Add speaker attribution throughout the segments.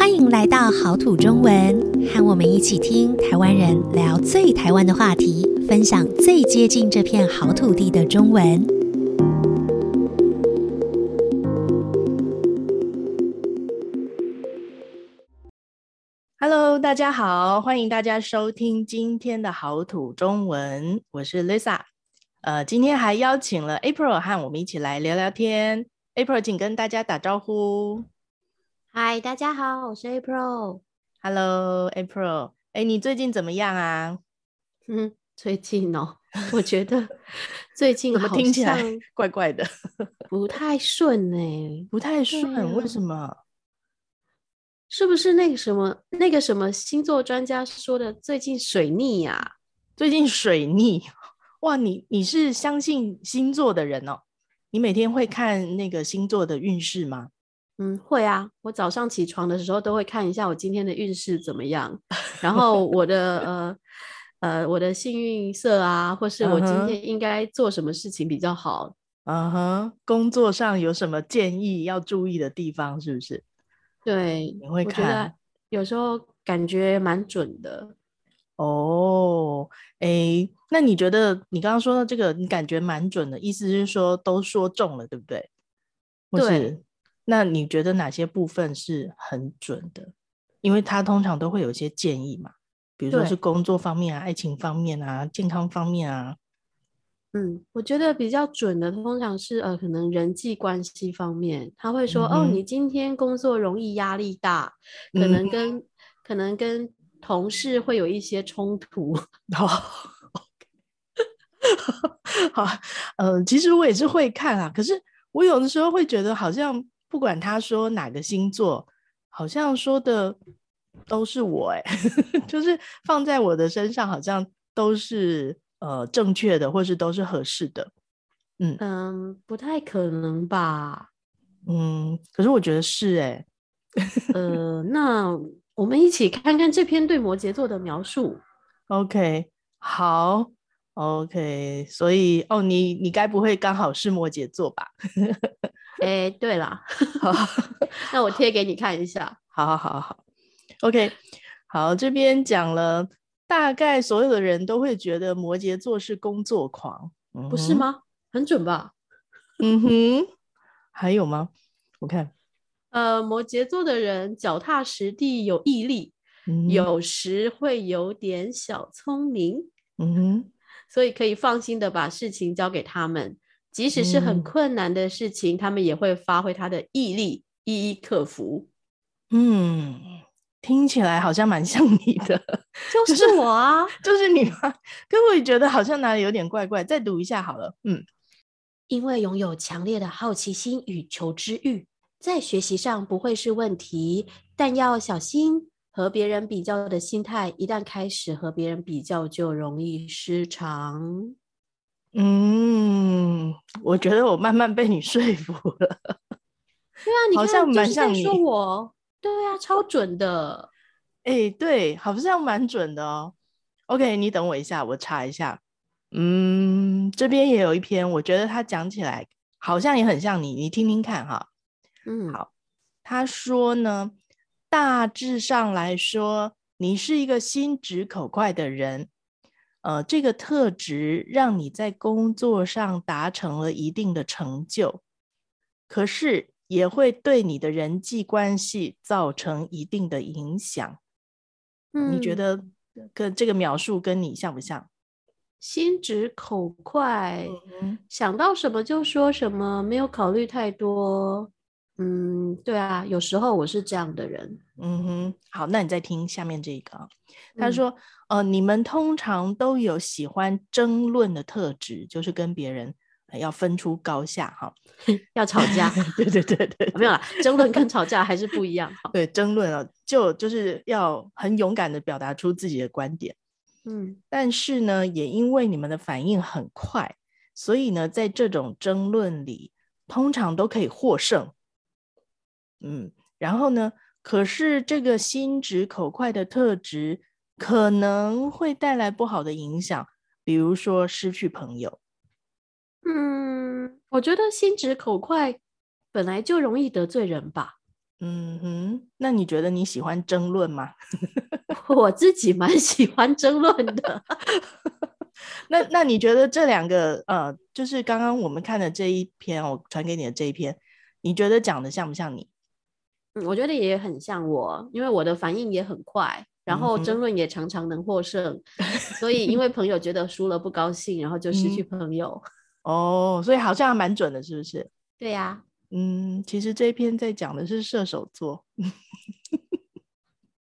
Speaker 1: 欢迎来到好土中文，和我们一起听台湾人聊最台湾的话题，分享最接近这片好土地的中文。
Speaker 2: Hello，大家好，欢迎大家收听今天的好土中文，我是 Lisa。呃，今天还邀请了 April 和我们一起来聊聊天。April，请跟大家打招呼。
Speaker 3: 嗨，大家好，我是 April。
Speaker 2: Hello，April。哎，你最近怎么样啊？
Speaker 3: 嗯，最近哦，我觉得 最近
Speaker 2: 怎么听起来 怪怪的，
Speaker 3: 不太顺哎，
Speaker 2: 不太顺，啊、为什么？
Speaker 3: 是不是那个什么那个什么星座专家说的最近水逆呀、啊？
Speaker 2: 最近水逆？哇，你你是相信星座的人哦？你每天会看那个星座的运势吗？
Speaker 3: 嗯，会啊，我早上起床的时候都会看一下我今天的运势怎么样，然后我的呃呃我的幸运色啊，或是我今天应该做什么事情比较好，
Speaker 2: 嗯哼，工作上有什么建议要注意的地方，是不是？
Speaker 3: 对，
Speaker 2: 你会看，
Speaker 3: 有时候感觉蛮准的。
Speaker 2: 哦，哎，那你觉得你刚刚说的这个，你感觉蛮准的，意思是说都说中了，对不对？
Speaker 3: 对。
Speaker 2: 那你觉得哪些部分是很准的？因为他通常都会有一些建议嘛，比如说是工作方面啊、爱情方面啊、健康方面啊。
Speaker 3: 嗯，我觉得比较准的通常是呃，可能人际关系方面，他会说、嗯、哦，你今天工作容易压力大，可能跟、嗯、可能跟同事会有一些冲突。
Speaker 2: 哦，好，呃，其实我也是会看啊，可是我有的时候会觉得好像。不管他说哪个星座，好像说的都是我哎，就是放在我的身上，好像都是呃正确的，或是都是合适的。嗯
Speaker 3: 嗯，不太可能吧？
Speaker 2: 嗯，可是我觉得是哎。
Speaker 3: 呃，那我们一起看看这篇对摩羯座的描述。
Speaker 2: OK，好，OK，所以哦，你你该不会刚好是摩羯座吧？
Speaker 3: 哎、欸，对了，好，那我贴给你看一下。
Speaker 2: 好好好好，OK，好，这边讲了，大概所有的人都会觉得摩羯座是工作狂，
Speaker 3: 不是吗？很准吧？
Speaker 2: 嗯哼，还有吗？我看，
Speaker 3: 呃，摩羯座的人脚踏实地，有毅力，嗯、有时会有点小聪明，
Speaker 2: 嗯哼，
Speaker 3: 所以可以放心的把事情交给他们。即使是很困难的事情，嗯、他们也会发挥他的毅力，一一克服。
Speaker 2: 嗯，听起来好像蛮像你的，
Speaker 3: 就是我啊，
Speaker 2: 就是、你吗？可我也觉得好像哪里有点怪怪。再读一下好了。嗯，
Speaker 3: 因为拥有强烈的好奇心与求知欲，在学习上不会是问题，但要小心和别人比较的心态，一旦开始和别人比较，就容易失常。
Speaker 2: 嗯，我觉得我慢慢被你说服了。
Speaker 3: 对啊，你看，
Speaker 2: 好像蛮像你。
Speaker 3: 说我，对啊，超准的。
Speaker 2: 哎、欸，对，好像蛮准的哦。OK，你等我一下，我查一下。嗯，这边也有一篇，我觉得他讲起来好像也很像你，你听听看哈。
Speaker 3: 嗯，
Speaker 2: 好。他说呢，大致上来说，你是一个心直口快的人。呃，这个特质让你在工作上达成了一定的成就，可是也会对你的人际关系造成一定的影响。嗯，你觉得跟这个描述跟你像不像？
Speaker 3: 心直口快，嗯，想到什么就说什么，没有考虑太多。嗯，对啊，有时候我是这样的人。
Speaker 2: 嗯哼，好，那你再听下面这个。他说，嗯、呃，你们通常都有喜欢争论的特质，就是跟别人、呃、要分出高下哈，
Speaker 3: 要吵架。
Speaker 2: 对对对对，
Speaker 3: 没有啦，争论跟吵架还是不一样。
Speaker 2: 对，争论啊，就就是要很勇敢的表达出自己的观点。
Speaker 3: 嗯，
Speaker 2: 但是呢，也因为你们的反应很快，所以呢，在这种争论里，通常都可以获胜。嗯，然后呢？可是这个心直口快的特质可能会带来不好的影响，比如说失去朋友。
Speaker 3: 嗯，我觉得心直口快本来就容易得罪人吧。
Speaker 2: 嗯哼，那你觉得你喜欢争论吗？
Speaker 3: 我自己蛮喜欢争论的。
Speaker 2: 那那你觉得这两个呃，就是刚刚我们看的这一篇，我传给你的这一篇，你觉得讲的像不像你？
Speaker 3: 嗯，我觉得也很像我，因为我的反应也很快，然后争论也常常能获胜，嗯、所以因为 朋友觉得输了不高兴，然后就失去朋友。
Speaker 2: 嗯、哦，所以好像还蛮准的，是不是？
Speaker 3: 对呀、啊。
Speaker 2: 嗯，其实这一篇在讲的是射手座。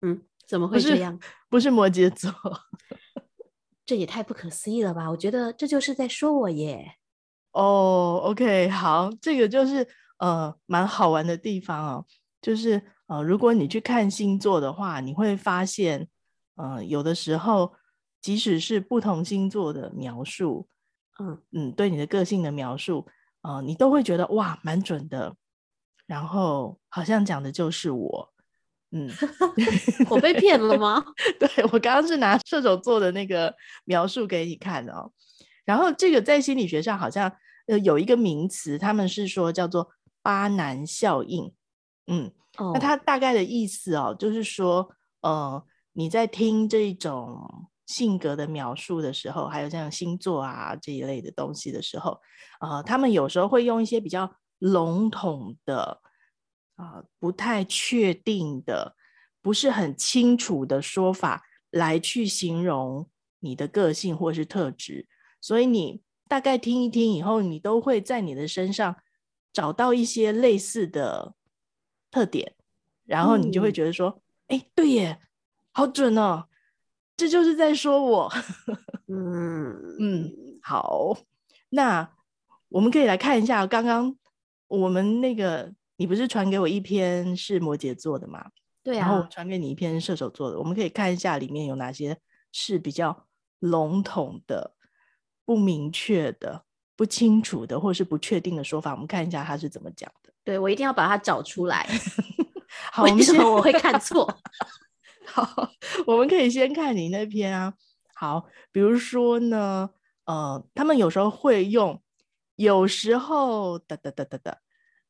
Speaker 3: 嗯，怎么会这样？
Speaker 2: 不是，不是摩羯座。
Speaker 3: 这也太不可思议了吧！我觉得这就是在说我耶。
Speaker 2: 哦、oh，OK，好，这个就是呃蛮好玩的地方哦。就是呃，如果你去看星座的话，你会发现，呃，有的时候即使是不同星座的描述，嗯嗯，对你的个性的描述，呃，你都会觉得哇，蛮准的。然后好像讲的就是我。嗯，
Speaker 3: 我被骗了吗？
Speaker 2: 对，我刚刚是拿射手座的那个描述给你看的哦。然后这个在心理学上好像呃有一个名词，他们是说叫做巴南效应。嗯，哦、那他大概的意思哦，就是说呃你在听这种性格的描述的时候，还有像星座啊这一类的东西的时候，呃，他们有时候会用一些比较笼统的。啊，不太确定的，不是很清楚的说法来去形容你的个性或是特质，所以你大概听一听以后，你都会在你的身上找到一些类似的特点，然后你就会觉得说，哎、嗯，对耶，好准哦，这就是在说我。嗯嗯，好，那我们可以来看一下刚刚我们那个。你不是传给我一篇是摩羯座的吗？
Speaker 3: 对啊。
Speaker 2: 然后我传给你一篇射手座的，我们可以看一下里面有哪些是比较笼统的、不明确的、不清楚的，或是不确定的说法。我们看一下他是怎么讲的。
Speaker 3: 对，我一定要把它找出来。
Speaker 2: 好，
Speaker 3: 为什么我会看错？
Speaker 2: 好，我们可以先看你那篇啊。好，比如说呢，呃，他们有时候会用，有时候哒哒哒哒哒。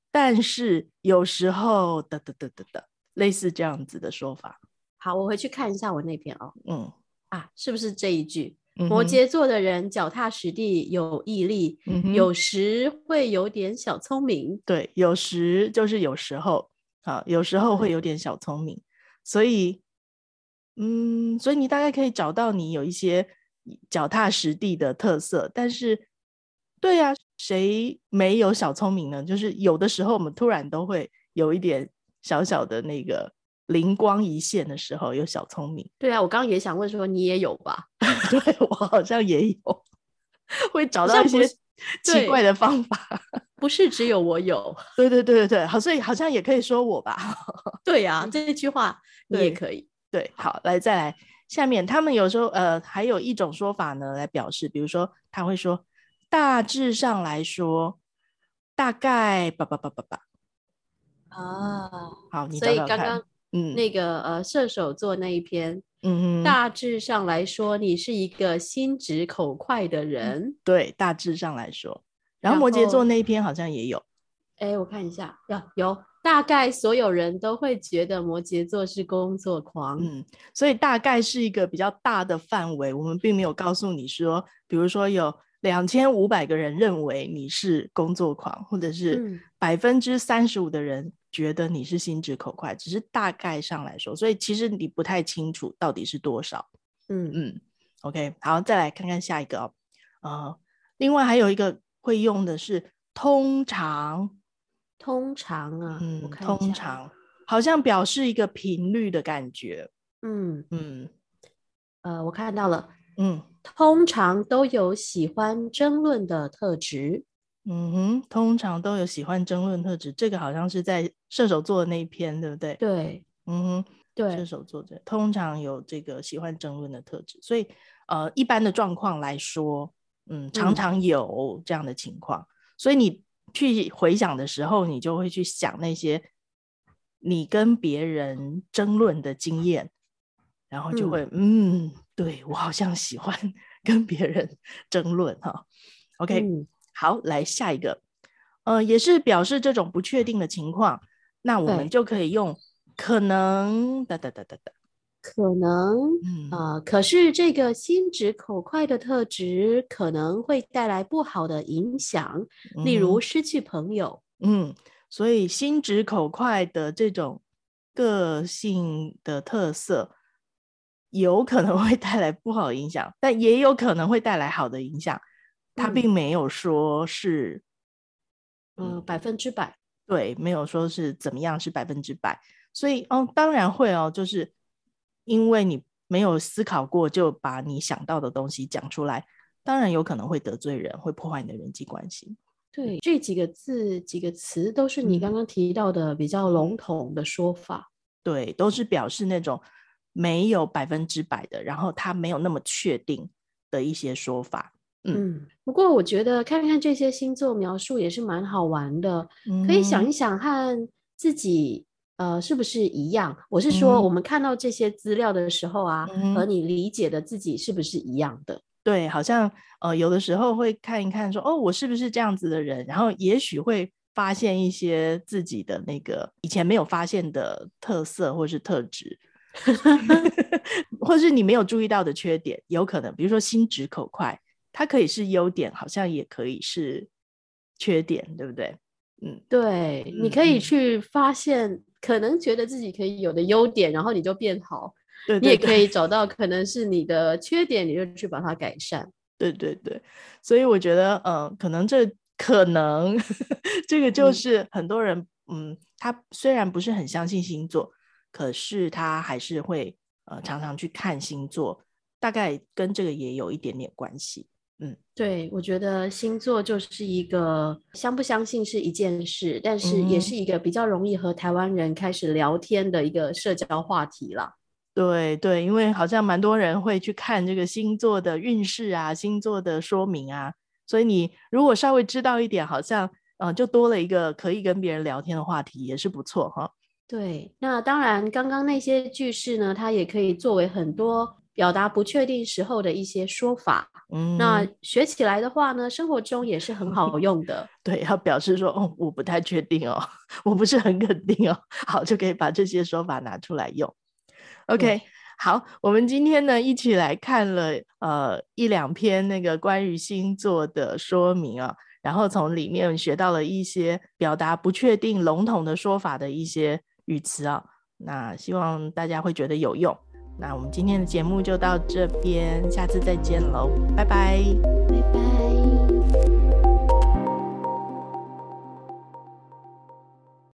Speaker 2: 但是有时候的的的的的，类似这样子的说法。
Speaker 3: 好，我回去看一下我那篇哦。
Speaker 2: 嗯
Speaker 3: 啊，是不是这一句？嗯、摩羯座的人脚踏实地，有毅力，嗯、有时会有点小聪明。
Speaker 2: 对，有时就是有时候啊，有时候会有点小聪明。所以，嗯，所以你大概可以找到你有一些脚踏实地的特色。但是，对呀、啊。谁没有小聪明呢？就是有的时候，我们突然都会有一点小小的那个灵光一现的时候，有小聪明。
Speaker 3: 对啊，我刚刚也想问说，你也有吧？
Speaker 2: 对，我好像也有，会找到一些 奇怪的方法。
Speaker 3: 不是只有我有。
Speaker 2: 对对对对对，好，所以好像也可以说我吧？
Speaker 3: 对呀、啊，这一句话你也可以。
Speaker 2: 对，对，好，来再来，下面他们有时候呃还有一种说法呢，来表示，比如说他会说。大致上来说，大概吧吧吧吧吧。
Speaker 3: 啊，
Speaker 2: 好，你
Speaker 3: 所以刚刚
Speaker 2: 嗯
Speaker 3: 那个呃射手座那一篇，
Speaker 2: 嗯嗯，
Speaker 3: 大致上来说，你是一个心直口快的人。
Speaker 2: 嗯，对，大致上来说，然后摩羯座那一篇好像也有，
Speaker 3: 哎，我看一下，有有，大概所有人都会觉得摩羯座是工作狂，
Speaker 2: 嗯，所以大概是一个比较大的范围，我们并没有告诉你说，比如说有。两千五百个人认为你是工作狂，或者是百分之三十五的人觉得你是心直口快，只是大概上来说，所以其实你不太清楚到底是多少。
Speaker 3: 嗯
Speaker 2: 嗯，OK，好，再来看看下一个哦。呃，另外还有一个会用的是通常，
Speaker 3: 通常啊，
Speaker 2: 嗯，通常好像表示一个频率的感觉。
Speaker 3: 嗯
Speaker 2: 嗯，
Speaker 3: 呃，我看到了，
Speaker 2: 嗯。
Speaker 3: 通常都有喜欢争论的特质。
Speaker 2: 嗯哼，通常都有喜欢争论特质。这个好像是在射手座的那一篇，对不对？
Speaker 3: 对，
Speaker 2: 嗯哼，
Speaker 3: 对，
Speaker 2: 射手座的通常有这个喜欢争论的特质。所以，呃，一般的状况来说，嗯，常常有这样的情况。嗯。所以你去回想的时候，你就会去想那些你跟别人争论的经验，然后就会，嗯。嗯对，我好像喜欢 跟别人争论哈。OK，、嗯、好，来下一个，呃，也是表示这种不确定的情况。那我们就可以用可能哒哒哒哒哒。
Speaker 3: 可能，嗯啊、呃，可是这个心直口快的特质可能会带来不好的影响，嗯、例如失去朋友。
Speaker 2: 嗯，所以心直口快的这种个性的特色，有可能会带来不好的影响，但也有可能会带来好的影响。他并没有说是，
Speaker 3: 嗯，呃、百分之百。
Speaker 2: 对，没有说是怎么样是百分之百。所以，哦，当然会哦，就是。因为你没有思考过，就把你想到的东西讲出来，当然有可能会得罪人，会破坏你的人际关系。
Speaker 3: 对，这几个字、几个词都是你刚刚提到的比较笼统的说法。
Speaker 2: 对，都是表示那种没有百分之百的，然后他没有那么确定的一些说法。嗯，
Speaker 3: 嗯，不过我觉得看看这些星座描述也是蛮好玩的，嗯、可以想一想和自己。呃，是不是一样？我是说，我们看到这些资料的时候啊，嗯、和你理解的自己是不是一样的？
Speaker 2: 对，好像呃，有的时候会看一看说，说哦，我是不是这样子的人？然后也许会发现一些自己的那个以前没有发现的特色或是特质，或是你没有注意到的缺点，有可能，比如说心直口快，它可以是优点，好像也可以是缺点，对不对？
Speaker 3: 嗯，对，你可以去发现。可能觉得自己可以有的优点，然后你就变好。对，对，对，你也可以找到可能是你的缺点，你就去把它改善。
Speaker 2: 对对对，所以我觉得，嗯、呃，可能这可能 这个就是很多人，嗯，嗯，他虽然不是很相信星座，可是他还是会呃常常去看星座，大概跟这个也有一点点关系。嗯，
Speaker 3: 对，我觉得星座就是一个相不相信是一件事，但是也是一个比较容易和台湾人开始聊天的一个社交话题啦。
Speaker 2: 对对，因为好像蛮多人会去看这个星座的运势啊，星座的说明啊，所以你如果稍微知道一点，好像嗯、呃，就多了一个可以跟别人聊天的话题，也是不错哈。
Speaker 3: 对，那当然，刚刚那些句式呢，它也可以作为很多。表达不确定时候的一些说法，嗯，那学起来的话呢，生活中也是很好用的。
Speaker 2: 对，要表示说，哦，我不太确定哦，我不是很肯定哦，好，就可以把这些说法拿出来用。OK，好，我们今天呢，一起来看了呃一两篇那个关于星座的说明啊，然后从里面学到了一些表达不确定、笼统的说法的一些语词啊，那希望大家会觉得有用。那我们今天的节目就到这边，下次再见喽，拜拜。